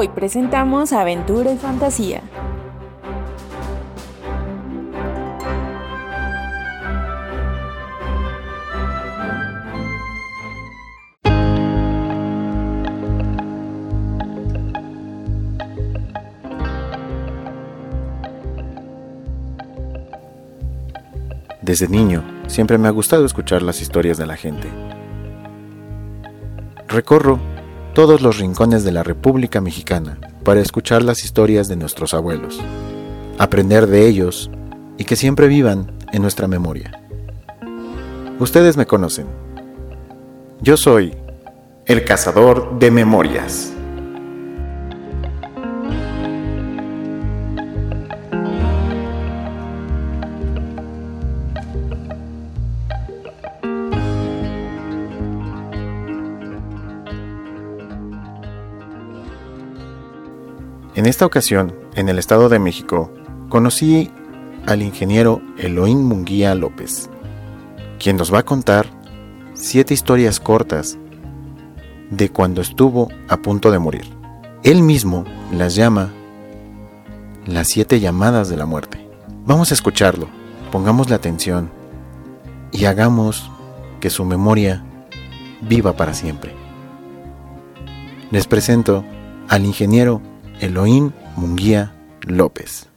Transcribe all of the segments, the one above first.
Hoy presentamos Aventura y Fantasía. Desde niño, siempre me ha gustado escuchar las historias de la gente. Recorro todos los rincones de la República Mexicana para escuchar las historias de nuestros abuelos, aprender de ellos y que siempre vivan en nuestra memoria. Ustedes me conocen. Yo soy el cazador de memorias. En esta ocasión, en el Estado de México, conocí al ingeniero Elohim Munguía López, quien nos va a contar siete historias cortas de cuando estuvo a punto de morir. Él mismo las llama las siete llamadas de la muerte. Vamos a escucharlo, pongamos la atención y hagamos que su memoria viva para siempre. Les presento al ingeniero Elohim Munguía López.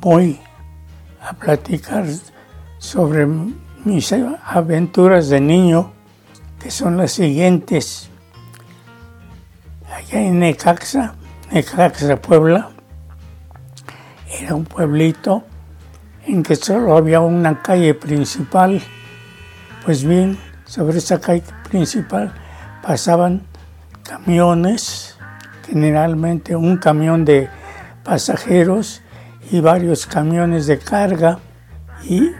Voy a platicar sobre mis aventuras de niño, que son las siguientes. Allá en Necaxa, Necaxa, Puebla, era un pueblito en que solo había una calle principal. Pues bien, sobre esa calle principal pasaban camiones, generalmente un camión de pasajeros y varios camiones de carga y,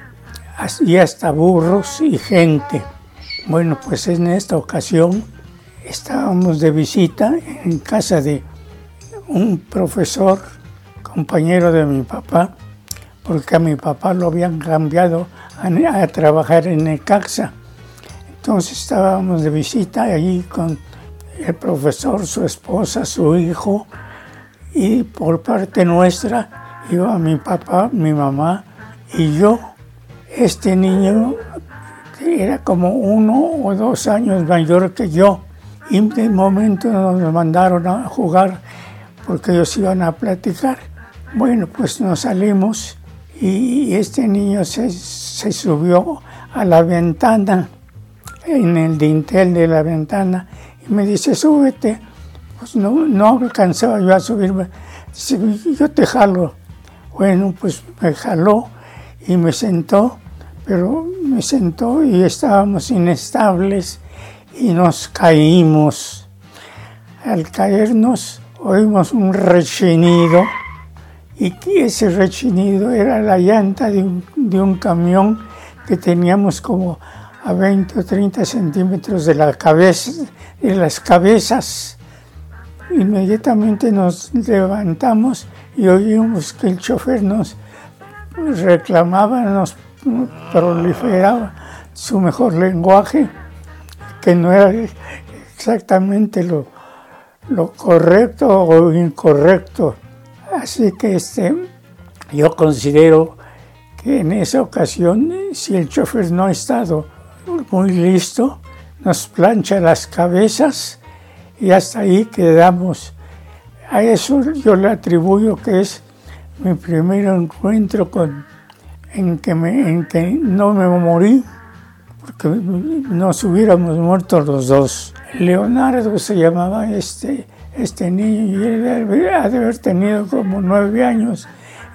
hasta burros y gente. Bueno, pues en esta ocasión estábamos de visita en casa de un profesor, compañero de mi papá, porque a mi papá lo habían cambiado a, trabajar en Necaxa. Entonces estábamos de visita allí con el profesor, su esposa, su hijo, y por parte nuestra iba mi papá, mi mamá y yo. Este niño era como uno o dos años mayor que yo y de momento nos mandaron a jugar porque ellos iban a platicar. Bueno, pues nos salimos y este niño se, subió a la ventana, en el dintel de la ventana, y me dice, súbete. Pues no, no alcanzaba yo a subirme. Dice, yo te jalo. Bueno, pues me jaló y me sentó, pero me sentó y estábamos inestables y nos caímos. Al caernos oímos un rechinido y ese rechinido era la llanta de un, camión que teníamos como a 20 o 30 centímetros de, la cabeza, de las cabezas. Inmediatamente nos levantamos y oímos que el chofer nos reclamaba, nos proliferaba su mejor lenguaje, que no era exactamente lo, lo correcto o incorrecto Así que este, yo considero que en esa ocasión, si el chofer no ha estado muy listo, nos plancha las cabezas y hasta ahí quedamos. A eso yo le atribuyo que es mi primer encuentro con, en, que en que no me morí, porque nos hubiéramos muerto los dos. Leonardo se llamaba este este niño, ha de haber tenido como nueve años,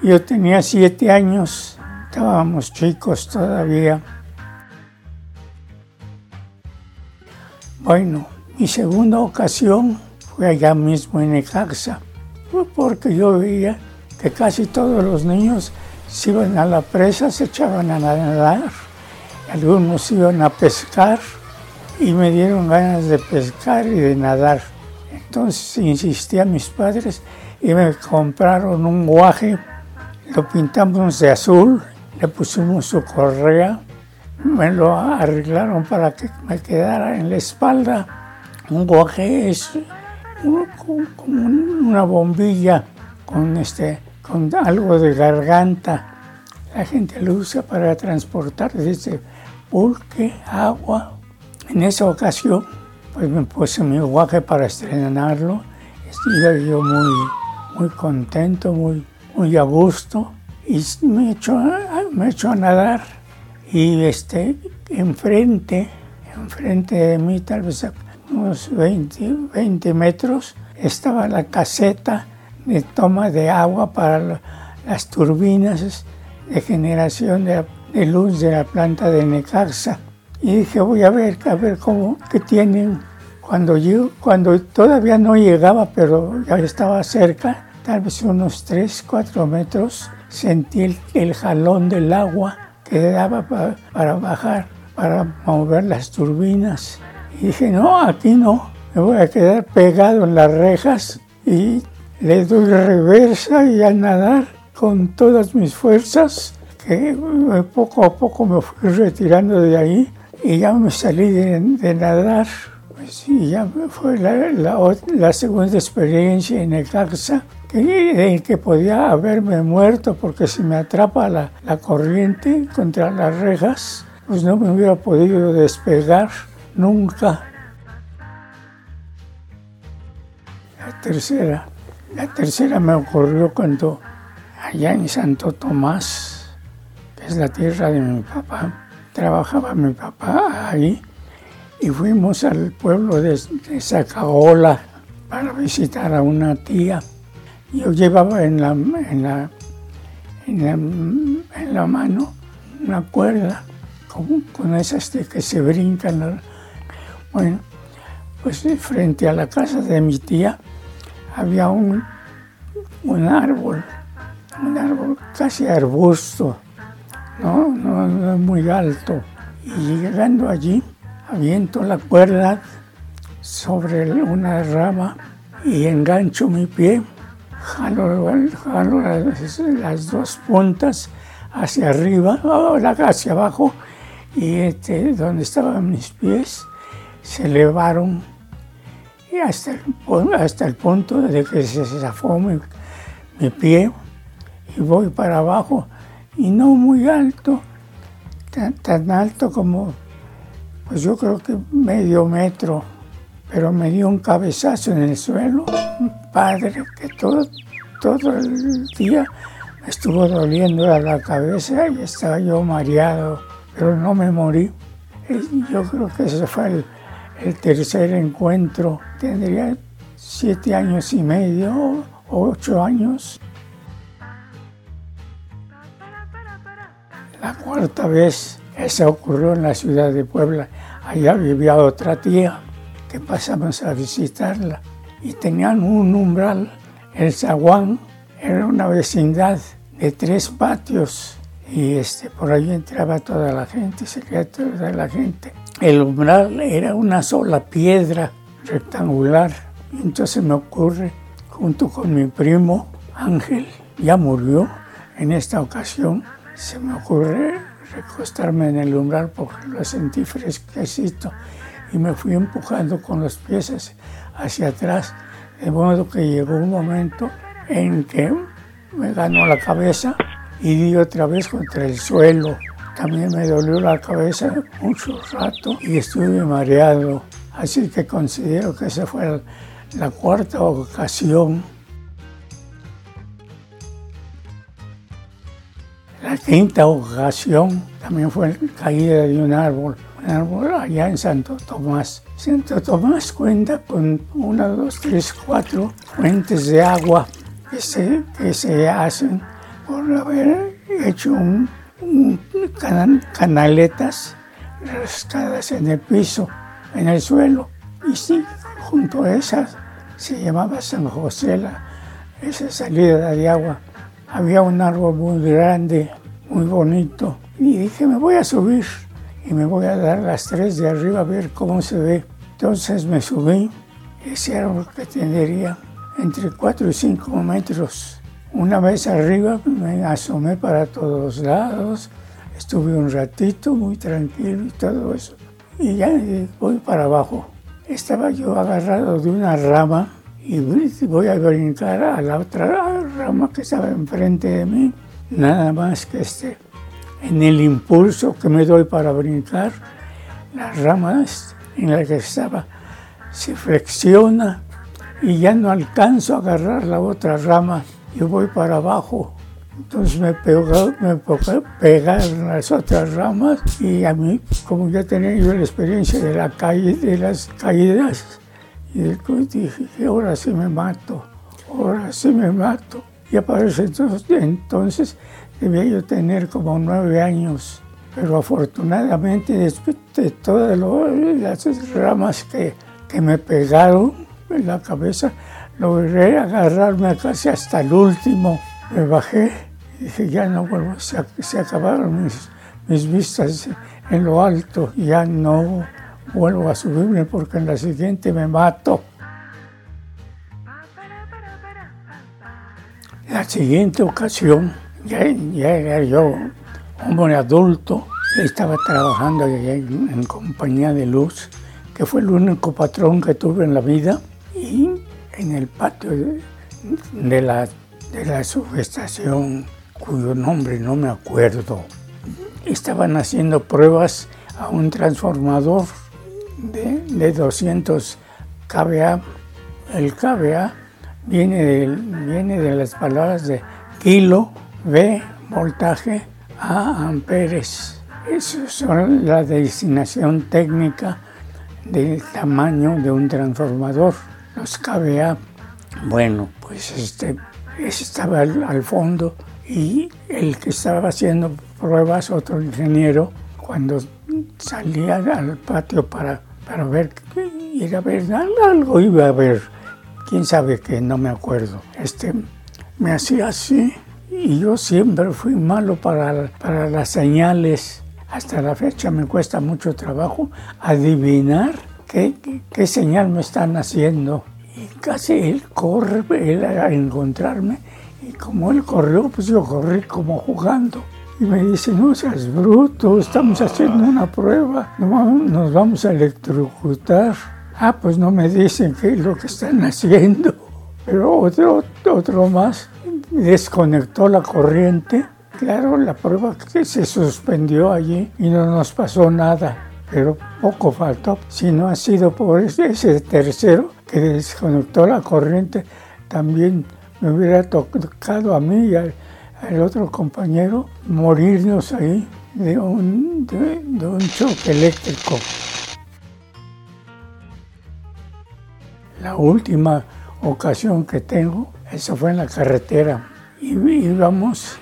yo tenía siete años, estábamos chicos todavía. Bueno, mi segunda ocasión fue allá mismo en Necaxa, porque yo veía que casi todos los niños se iban a la presa, se echaban a nadar, algunos iban a pescar y me dieron ganas de pescar y de nadar. Entonces insistí a mis padres y me compraron un guaje, lo pintamos de azul, le pusimos su correa, me lo arreglaron para que me quedara en la espalda. Un guaje es como una bombilla con, este, con algo de garganta. La gente lo usa para transportar desde pulque, agua. En esa ocasión, pues me puse mi guaje para estrenarlo. Estuve yo muy, muy contento, muy, muy a gusto. Y me echó, me echó a nadar. Y este, enfrente, enfrente de mí, tal vez unos 20, 20 metros, estaba la caseta de toma de agua para las turbinas de generación de, luz de la planta de Necaxa. Y dije, voy a ver, a ver cómo, qué tienen. Cuando yo, cuando todavía no llegaba, pero ya estaba cerca, tal vez unos 3, 4 metros, sentí el, jalón del agua que daba para bajar, para mover las turbinas. Y dije, no, aquí no, me voy a quedar pegado en las rejas y le doy reversa y a nadar con todas mis fuerzas, que poco a poco me fui retirando de ahí y ya me salí de, nadar. Pues, y ya fue la, la, segunda experiencia en el que, en que podía haberme muerto porque si me atrapa la, la corriente contra las rejas, pues no me hubiera podido despegar nunca. La tercera, la tercera me ocurrió cuando allá en Santo Tomás, que es la tierra de mi papá, trabajaba mi papá ahí y fuimos al pueblo de, Zacaola para visitar a una tía. Yo llevaba en la, en la, en la, mano una cuerda con, con esas de que se brincan. Bueno, pues frente a la casa de mi tía había un, un árbol un árbol casi arbusto, ¿no? No, muy alto. Y llegando allí, aviento la cuerda sobre una rama y engancho mi pie, jalo, las, dos puntas hacia arriba, hacia abajo, y este, donde estaban mis pies se elevaron y hasta el, hasta el punto de que se zafó mi pie y voy para abajo y no muy alto, tan, alto como, pues yo creo que medio metro, pero me dio un cabezazo en el suelo, un padre que todo, todo el día me estuvo doliendo a la cabeza y estaba yo mareado, pero no me morí. Yo creo que ese fue el, el tercer encuentro, tendría siete años y medio, ocho años. Cuarta vez, esa ocurrió en la ciudad de Puebla. Allá vivía otra tía que pasamos a visitarla y tenían un umbral. El zaguán era una vecindad de tres patios y este, por ahí entraba toda la gente, se toda la gente. El umbral era una sola piedra rectangular. Entonces me ocurre, junto con mi primo Ángel, ya murió en esta ocasión, se me ocurre recostarme en el umbral porque lo sentí fresquecito y me fui empujando con los pies hacia atrás, de modo que llegó un momento en que me ganó la cabeza y di otra vez contra el suelo. También me dolió la cabeza mucho rato y estuve mareado. Así que considero que esa fue la cuarta ocasión La quinta ocasión también fue caída de un árbol, un árbol allá en Santo Tomás. Santo Tomás cuenta con una, dos, tres, cuatro fuentes de agua que se, que se hacen por haber hecho un, canaletas rascadas en el piso, en el suelo. Y sí, junto a esas se llamaba San José, la, esa salida de agua. Había un árbol muy grande muy bonito. Y dije, me voy a subir y me voy a dar las tres de arriba a ver cómo se ve. Entonces me subí, ese árbol que tendría entre 4 y 5 metros, Una vez arriba me asomé para todos lados, estuve un ratito muy tranquilo y todo eso. Y ya voy para abajo. Estaba yo agarrado de una rama y voy a brincar a la otra rama que estaba enfrente de mí. Nada más que este, en el impulso que me doy para brincar, la rama en la que estaba se flexiona y ya no alcanzo a agarrar la otra rama. Yo voy para abajo. Entonces me pegó, me pegaron las otras ramas y a mí, como ya tenía yo la experiencia de, la calle, de las caídas, y dije, ahora sí me mato, ahora sí me mato. Y aparece entonces, entonces debía yo tener como nueve años, pero afortunadamente después de todas las ramas que, que me pegaron en la cabeza, logré agarrarme casi hasta el último. Me bajé y dije, ya no vuelvo, se, se acabaron mis, mis vistas en lo alto, ya no vuelvo a subirme porque en la siguiente me mato. La siguiente ocasión, ya, era yo hombre adulto, estaba trabajando en, compañía de luz, que fue el único patrón que tuve en la vida, y en el patio de, la, de la subestación, cuyo nombre no me acuerdo, estaban haciendo pruebas a un transformador de, 200 kVA. El kVA viene de, viene de las palabras de kilo, V, voltaje, A, amperes. Eso es la designación técnica del tamaño de un transformador. Los kVA, bueno, pues este, estaba al fondo y el que estaba haciendo pruebas, otro ingeniero, cuando salía al patio para para ver, ir a ver algo, iba a ver, quién sabe qué, no me acuerdo. Este, me hacía así y yo siempre fui malo para, para las señales. Hasta la fecha me cuesta mucho trabajo adivinar qué, qué, señal me están haciendo. Y casi él corre él a encontrarme y como él corrió, pues yo corrí como jugando. Y me dice, no seas bruto, estamos haciendo una prueba, nos vamos a electrocutar. Ah, pues no me dicen qué es lo que están haciendo. Pero otro, otro más desconectó la corriente. Claro, la prueba que se suspendió allí y no nos pasó nada. Pero poco faltó. Si no ha sido por ese tercero que desconectó la corriente, también me hubiera tocado a mí el otro compañero morirnos ahí de un, de, un choque eléctrico. La última ocasión que tengo, eso fue en la carretera. Y íbamos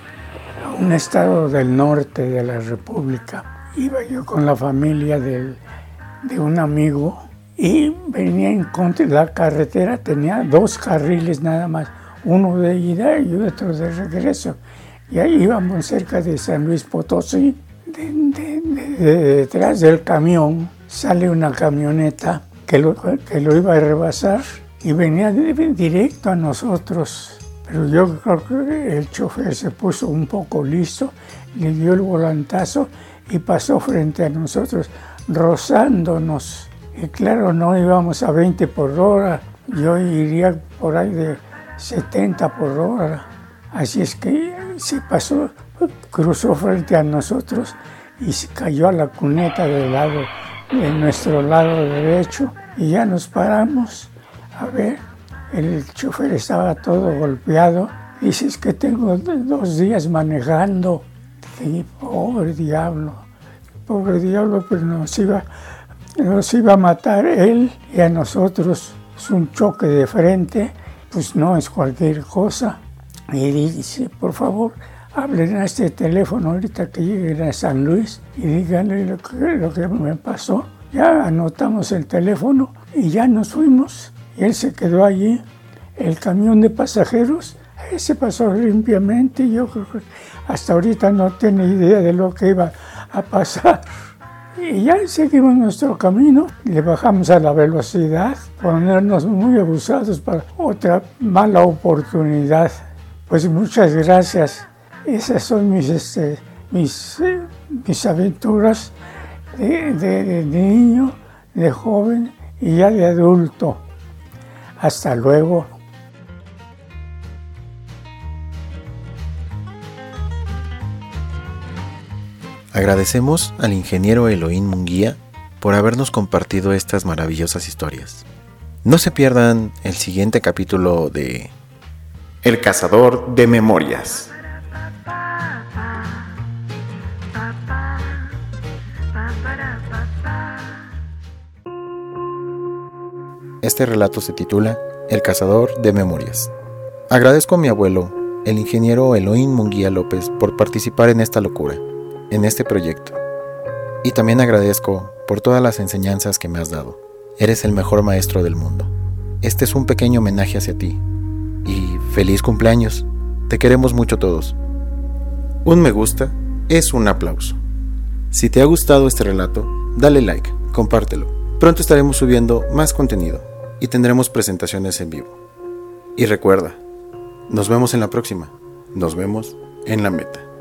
a un estado del norte de la República. Iba yo con la familia de un amigo y venía en contra. La carretera tenía dos carriles nada más uno de ida y otro de regreso. Y ahí íbamos cerca de San Luis Potosí. detrás del camión sale una camioneta que lo, que lo iba a rebasar y venía directo a nosotros. Pero yo creo que el chofer se puso un poco listo, le dio el volantazo y pasó frente a nosotros, rozándonos. Y claro, no íbamos a 20 por hora, yo iría por ahí de 70 por hora. Así es que se pasó, cruzó frente a nosotros y se cayó a la cuneta del lado, de nuestro lado derecho y ya nos paramos a ver. El chofer estaba todo golpeado. Dice, es que tengo dos días manejando. Y pobre diablo, pobre diablo, pero nos iba, nos iba a matar él y a nosotros. Es un choque de frente pues no es cualquier cosa. Y dice, por favor, hablen a este teléfono ahorita que lleguen a San Luis y díganle lo que, me pasó. Ya anotamos el teléfono y ya nos fuimos. Y él se quedó allí. El camión de pasajeros se pasó limpiamente. Yo que hasta ahorita no tiene idea de lo que iba a pasar. Y ya seguimos nuestro camino, le bajamos a la velocidad, ponernos muy abusados para otra mala oportunidad, Pues muchas gracias. Esas son mis, este, mis, eh, mis aventuras de, de niño, de joven y ya de adulto. Hasta luego. Agradecemos al ingeniero Elohim Munguía por habernos compartido estas maravillosas historias. No se pierdan el siguiente capítulo de El cazador de memorias. Este relato se titula El cazador de memorias. Agradezco a mi abuelo, el ingeniero Elohim Munguía López, por participar en esta locura, en este proyecto. Y también agradezco por todas las enseñanzas que me has dado. Eres el mejor maestro del mundo. Este es un pequeño homenaje hacia ti. Y feliz cumpleaños. Te queremos mucho todos. Un me gusta es un aplauso. Si te ha gustado este relato, dale like, compártelo. Pronto estaremos subiendo más contenido y tendremos presentaciones en vivo. Y recuerda, nos vemos en la próxima. Nos vemos en la meta.